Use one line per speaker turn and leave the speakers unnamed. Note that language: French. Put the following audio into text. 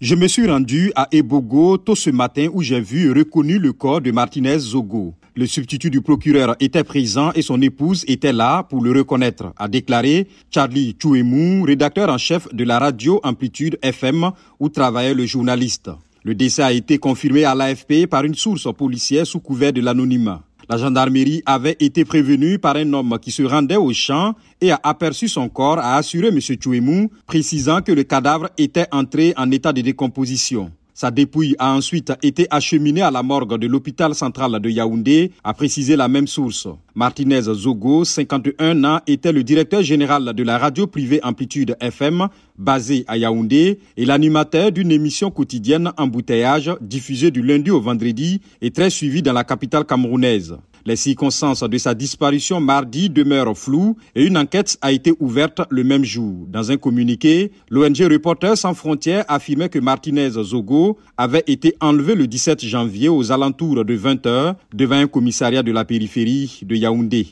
Je me suis rendu à Ebogo tôt ce matin où j'ai vu reconnu le corps de Martinez Zogo. Le substitut du procureur était présent et son épouse était là pour le reconnaître, a déclaré Charlie Chouemou, rédacteur en chef de la radio Amplitude FM où travaillait le journaliste. Le décès a été confirmé à l'AFP par une source policière sous couvert de l'anonymat. La gendarmerie avait été prévenue par un homme qui se rendait au champ et a aperçu son corps, a assuré M. Chouemou, précisant que le cadavre était entré en état de décomposition. Sa dépouille a ensuite été acheminée à la morgue de l'hôpital central de Yaoundé, a précisé la même source. Martinez Zogo, 51 ans, était le directeur général de la radio privée Amplitude FM, basée à Yaoundé, et l'animateur d'une émission quotidienne Embouteillage, diffusée du lundi au vendredi et très suivie dans la capitale camerounaise. Les circonstances de sa disparition mardi demeurent floues et une enquête a été ouverte le même jour. Dans un communiqué, l'ONG Reporters sans frontières affirmait que Martinez Zogo avait été enlevé le 17 janvier aux alentours de 20 h devant un commissariat de la périphérie de Yaoundé.